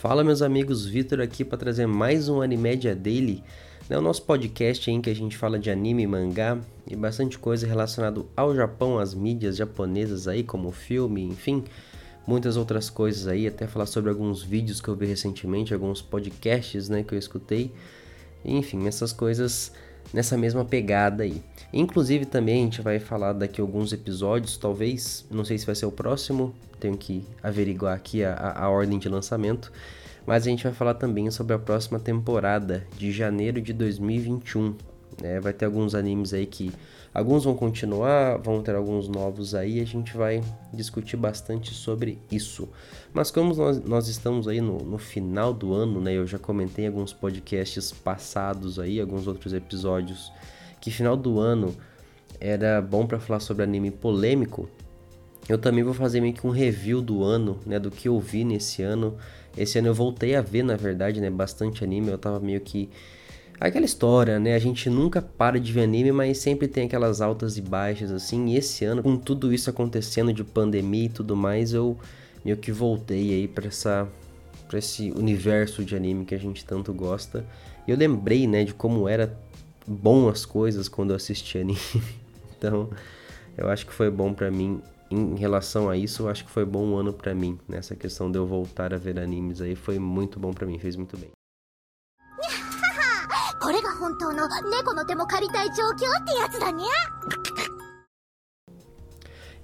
Fala meus amigos, Vitor aqui para trazer mais um Animédia Daily, né, o nosso podcast em que a gente fala de anime, mangá e bastante coisa relacionado ao Japão, às mídias japonesas aí, como filme, enfim, muitas outras coisas aí, até falar sobre alguns vídeos que eu vi recentemente, alguns podcasts, né, que eu escutei, enfim, essas coisas nessa mesma pegada aí. Inclusive também a gente vai falar daqui alguns episódios, talvez, não sei se vai ser o próximo, tenho que averiguar aqui a, a ordem de lançamento, mas a gente vai falar também sobre a próxima temporada de janeiro de 2021. É, vai ter alguns animes aí que alguns vão continuar, vão ter alguns novos aí, a gente vai discutir bastante sobre isso. Mas como nós, nós estamos aí no, no final do ano, né? Eu já comentei alguns podcasts passados aí, alguns outros episódios, que final do ano era bom para falar sobre anime polêmico. Eu também vou fazer meio que um review do ano, né? Do que eu vi nesse ano. Esse ano eu voltei a ver, na verdade, né? Bastante anime. Eu tava meio que Aquela história, né? A gente nunca para de ver anime, mas sempre tem aquelas altas e baixas, assim. E esse ano, com tudo isso acontecendo de pandemia e tudo mais, eu meio que voltei aí para essa para esse universo de anime que a gente tanto gosta. E eu lembrei, né, de como era bom as coisas quando eu assisti anime. então, eu acho que foi bom para mim em relação a isso, eu acho que foi bom um ano para mim nessa questão de eu voltar a ver animes aí, foi muito bom para mim, fez muito bem. これが本当の猫の手も借りたい状況ってやつだにゃ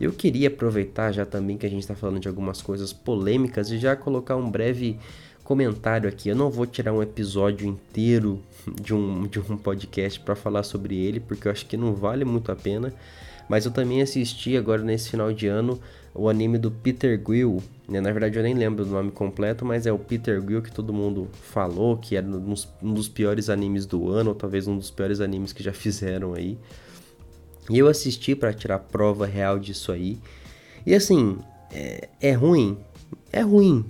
Eu queria aproveitar já também que a gente está falando de algumas coisas polêmicas e já colocar um breve comentário aqui. Eu não vou tirar um episódio inteiro de um, de um podcast para falar sobre ele, porque eu acho que não vale muito a pena. Mas eu também assisti agora nesse final de ano o anime do Peter Quill. né? Na verdade eu nem lembro do nome completo, mas é o Peter Quill que todo mundo falou que era um dos piores animes do ano, ou talvez um dos piores animes que já fizeram aí. E eu assisti para tirar prova real disso aí. E assim, é, é ruim? É ruim,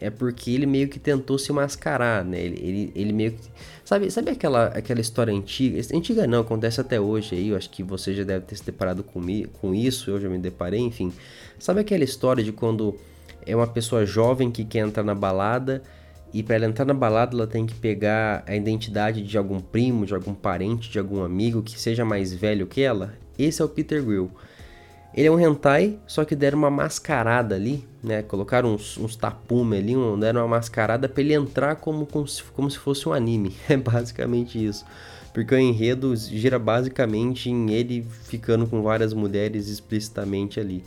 é porque ele meio que tentou se mascarar, né? Ele, ele, ele meio que. Sabe, sabe aquela, aquela história antiga? Antiga não, acontece até hoje aí. Eu acho que você já deve ter se deparado com, com isso, eu já me deparei, enfim. Sabe aquela história de quando é uma pessoa jovem que quer entrar na balada e para ela entrar na balada ela tem que pegar a identidade de algum primo, de algum parente, de algum amigo que seja mais velho que ela? Esse é o Peter Grill. Ele é um hentai, só que deram uma mascarada ali, né? Colocaram uns, uns tapume ali, deram uma mascarada para ele entrar como, como, se, como se fosse um anime. É basicamente isso. Porque o enredo gira basicamente em ele ficando com várias mulheres explicitamente ali.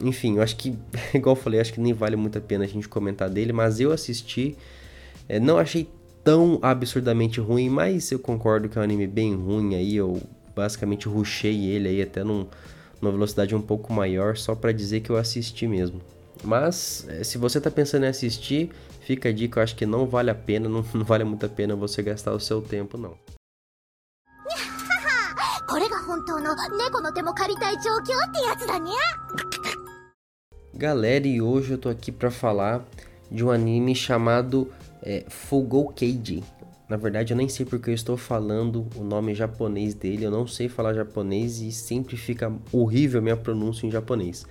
Enfim, eu acho que, igual eu falei, acho que nem vale muito a pena a gente comentar dele, mas eu assisti, é, não achei tão absurdamente ruim, mas eu concordo que é um anime bem ruim aí, eu basicamente rushei ele aí até num numa velocidade um pouco maior, só para dizer que eu assisti mesmo. Mas, eh, se você está pensando em assistir, fica a dica, eu acho que não vale a pena, não, não vale muito a pena você gastar o seu tempo, não. Galera, e hoje eu tô aqui para falar de um anime chamado é, Fugou Cage. Na verdade, eu nem sei porque eu estou falando o nome japonês dele, eu não sei falar japonês e sempre fica horrível minha pronúncia em japonês.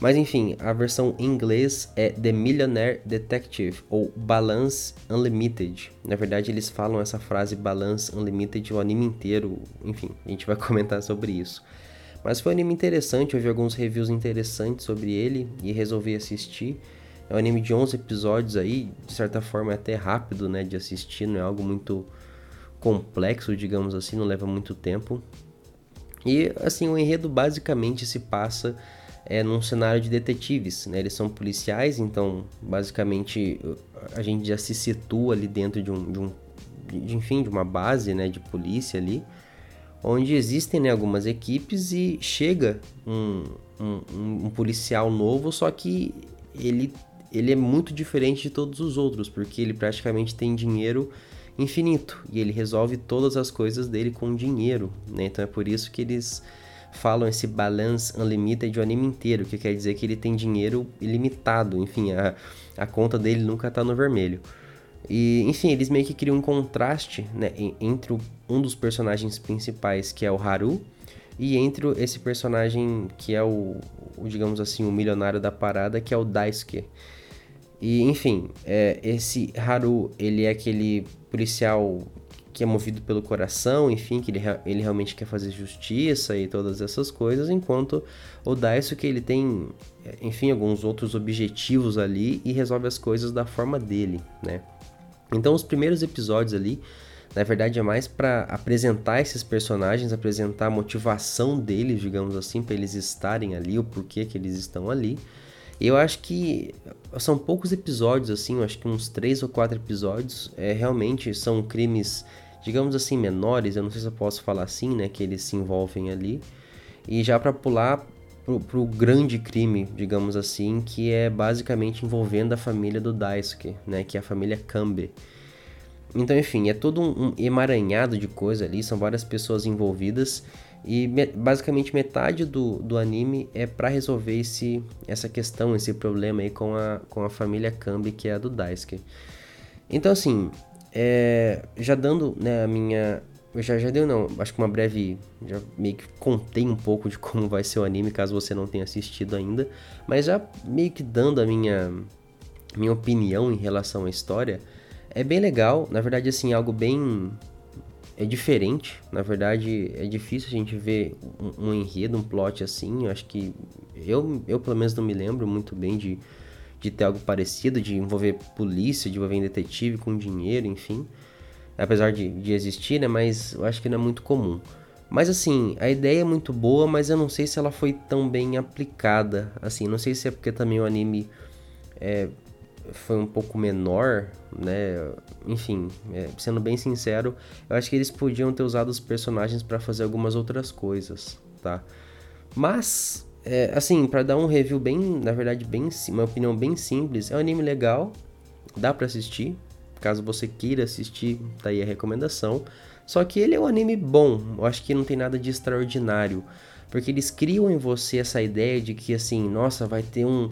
Mas enfim, a versão em inglês é The Millionaire Detective ou Balance Unlimited. Na verdade, eles falam essa frase Balance Unlimited o anime inteiro. Enfim, a gente vai comentar sobre isso. Mas foi um anime interessante, eu vi alguns reviews interessantes sobre ele e resolvi assistir. É um anime de 11 episódios aí, de certa forma é até rápido, né, de assistir, não é algo muito complexo, digamos assim, não leva muito tempo. E assim, o enredo basicamente se passa é num cenário de detetives, né? Eles são policiais, então basicamente a gente já se situa ali dentro de um, de um de, enfim, de uma base, né, de polícia ali, onde existem né, algumas equipes e chega um, um, um policial novo, só que ele ele é muito diferente de todos os outros, porque ele praticamente tem dinheiro infinito e ele resolve todas as coisas dele com dinheiro, né? Então é por isso que eles falam esse balance unlimited o anime inteiro, que quer dizer que ele tem dinheiro ilimitado, enfim, a, a conta dele nunca tá no vermelho. E, enfim, eles meio que criam um contraste né, entre um dos personagens principais, que é o Haru, e entre esse personagem que é o, o digamos assim, o milionário da parada, que é o Daisuke. E, enfim, é, esse Haru, ele é aquele policial que é movido pelo coração, enfim, que ele, ele realmente quer fazer justiça e todas essas coisas, enquanto o Daisuke, ele tem, enfim, alguns outros objetivos ali e resolve as coisas da forma dele, né? Então, os primeiros episódios ali, na verdade, é mais para apresentar esses personagens, apresentar a motivação deles, digamos assim, para eles estarem ali, o porquê que eles estão ali. Eu acho que são poucos episódios, assim, eu acho que uns três ou quatro episódios. É, realmente são crimes, digamos assim, menores, eu não sei se eu posso falar assim, né? Que eles se envolvem ali. E já para pular pro, pro grande crime, digamos assim, que é basicamente envolvendo a família do Daisuke, né? Que é a família Kambe. Então, enfim, é todo um, um emaranhado de coisa ali, são várias pessoas envolvidas. E me, basicamente metade do, do anime é para resolver esse, essa questão, esse problema aí com a, com a família Kambi, que é a do Daisuke. Então assim, é, já dando né, a minha... Já, já deu não, acho que uma breve... Já meio que contei um pouco de como vai ser o anime, caso você não tenha assistido ainda. Mas já meio que dando a minha, minha opinião em relação à história... É bem legal, na verdade assim, algo bem é diferente. Na verdade, é difícil a gente ver um, um, enredo, um plot assim. Eu acho que eu, eu pelo menos não me lembro muito bem de, de ter algo parecido, de envolver polícia, de envolver detetive com dinheiro, enfim. Apesar de, de existir, né? Mas eu acho que não é muito comum. Mas assim, a ideia é muito boa, mas eu não sei se ela foi tão bem aplicada. Assim, não sei se é porque também o anime é, foi um pouco menor, né? Enfim, é, sendo bem sincero, eu acho que eles podiam ter usado os personagens para fazer algumas outras coisas, tá? Mas, é, assim, para dar um review bem, na verdade, bem, uma opinião bem simples, é um anime legal, dá para assistir. Caso você queira assistir, tá aí a recomendação. Só que ele é um anime bom, eu acho que não tem nada de extraordinário, porque eles criam em você essa ideia de que assim, nossa, vai ter um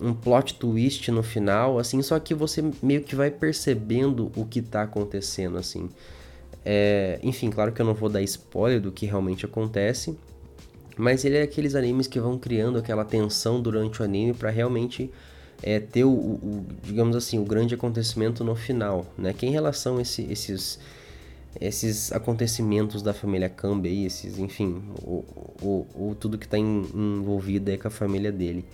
um plot twist no final, assim, só que você meio que vai percebendo o que tá acontecendo, assim. É, enfim, claro que eu não vou dar spoiler do que realmente acontece, mas ele é aqueles animes que vão criando aquela tensão durante o anime para realmente é, ter o, o, digamos assim, o grande acontecimento no final, né? Que em relação a esse, esses esses acontecimentos da família Kambe esses, enfim, o, o, o tudo que está envolvido aí com a família dele.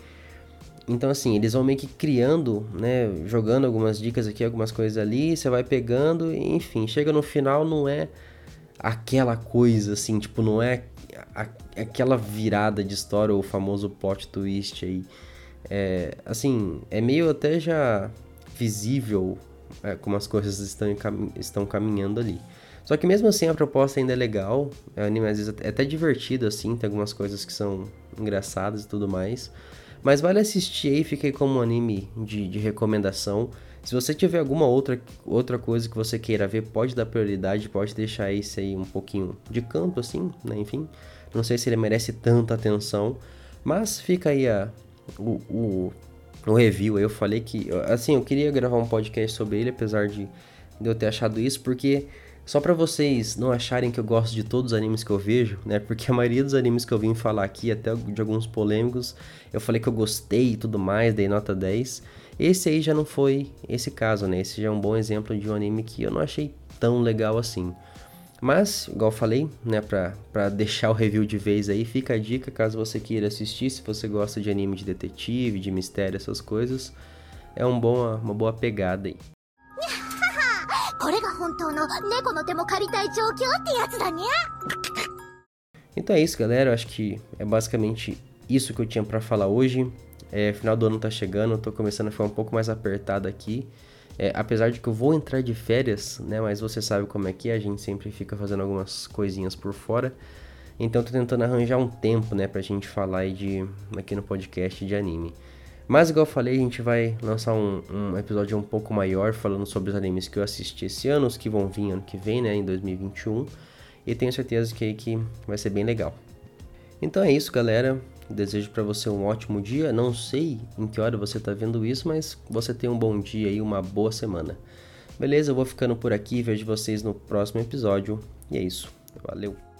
Então, assim, eles vão meio que criando, né? Jogando algumas dicas aqui, algumas coisas ali, você vai pegando, e, enfim, chega no final, não é aquela coisa, assim, tipo, não é a, aquela virada de história, o famoso plot twist aí. É, assim, é meio até já visível é, como as coisas estão, estão caminhando ali. Só que mesmo assim a proposta ainda é legal, é anime às vezes é até divertido assim, tem algumas coisas que são engraçadas e tudo mais. Mas vale assistir aí, fica aí como um anime de, de recomendação. Se você tiver alguma outra, outra coisa que você queira ver, pode dar prioridade, pode deixar esse aí um pouquinho de canto, assim, né? Enfim, não sei se ele merece tanta atenção, mas fica aí a, o, o, review. Eu falei que, assim, eu queria gravar um podcast sobre ele, apesar de, de eu ter achado isso, porque só para vocês não acharem que eu gosto de todos os animes que eu vejo, né? Porque a maioria dos animes que eu vim falar aqui, até de alguns polêmicos, eu falei que eu gostei e tudo mais, dei nota 10. Esse aí já não foi esse caso, né? Esse já é um bom exemplo de um anime que eu não achei tão legal assim. Mas, igual eu falei, né, pra, pra deixar o review de vez aí, fica a dica caso você queira assistir, se você gosta de anime de detetive, de mistério, essas coisas, é um bom, uma boa pegada aí. これが本当の猫の手も借りたい状況ってやつだね Então é isso, galera. Eu acho que é basicamente isso que eu tinha para falar hoje. É, final do ano tá chegando, eu tô começando a ficar um pouco mais apertado aqui. É, apesar de que eu vou entrar de férias, né? Mas você sabe como é que é, a gente sempre fica fazendo algumas coisinhas por fora. Então tô tentando arranjar um tempo, né, pra gente falar aí de, aqui no podcast de anime. Mas, igual eu falei, a gente vai lançar um, um, episódio um pouco maior falando sobre os animes que eu assisti esse ano, os que vão vir ano que vem, né, em 2021. E tenho certeza que, que vai ser bem legal. Então é isso, galera. Desejo para você um ótimo dia. Não sei em que hora você está vendo isso, mas você tem um bom dia e uma boa semana. Beleza? Eu vou ficando por aqui. Vejo vocês no próximo episódio. E é isso. Valeu!